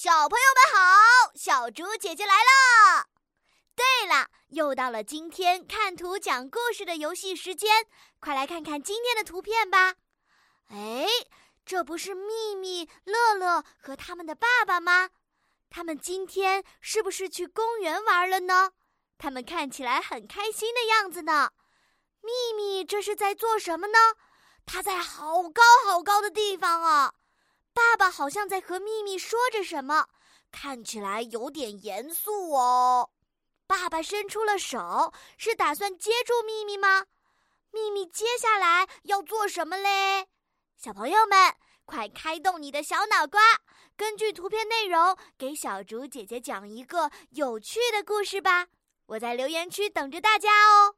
小朋友们好，小猪姐姐来了。对了，又到了今天看图讲故事的游戏时间，快来看看今天的图片吧。哎，这不是秘密、乐乐和他们的爸爸吗？他们今天是不是去公园玩了呢？他们看起来很开心的样子呢。秘密这是在做什么呢？他在好高好。好像在和秘密说着什么，看起来有点严肃哦。爸爸伸出了手，是打算接住秘密吗？秘密接下来要做什么嘞？小朋友们，快开动你的小脑瓜，根据图片内容给小竹姐姐讲一个有趣的故事吧！我在留言区等着大家哦。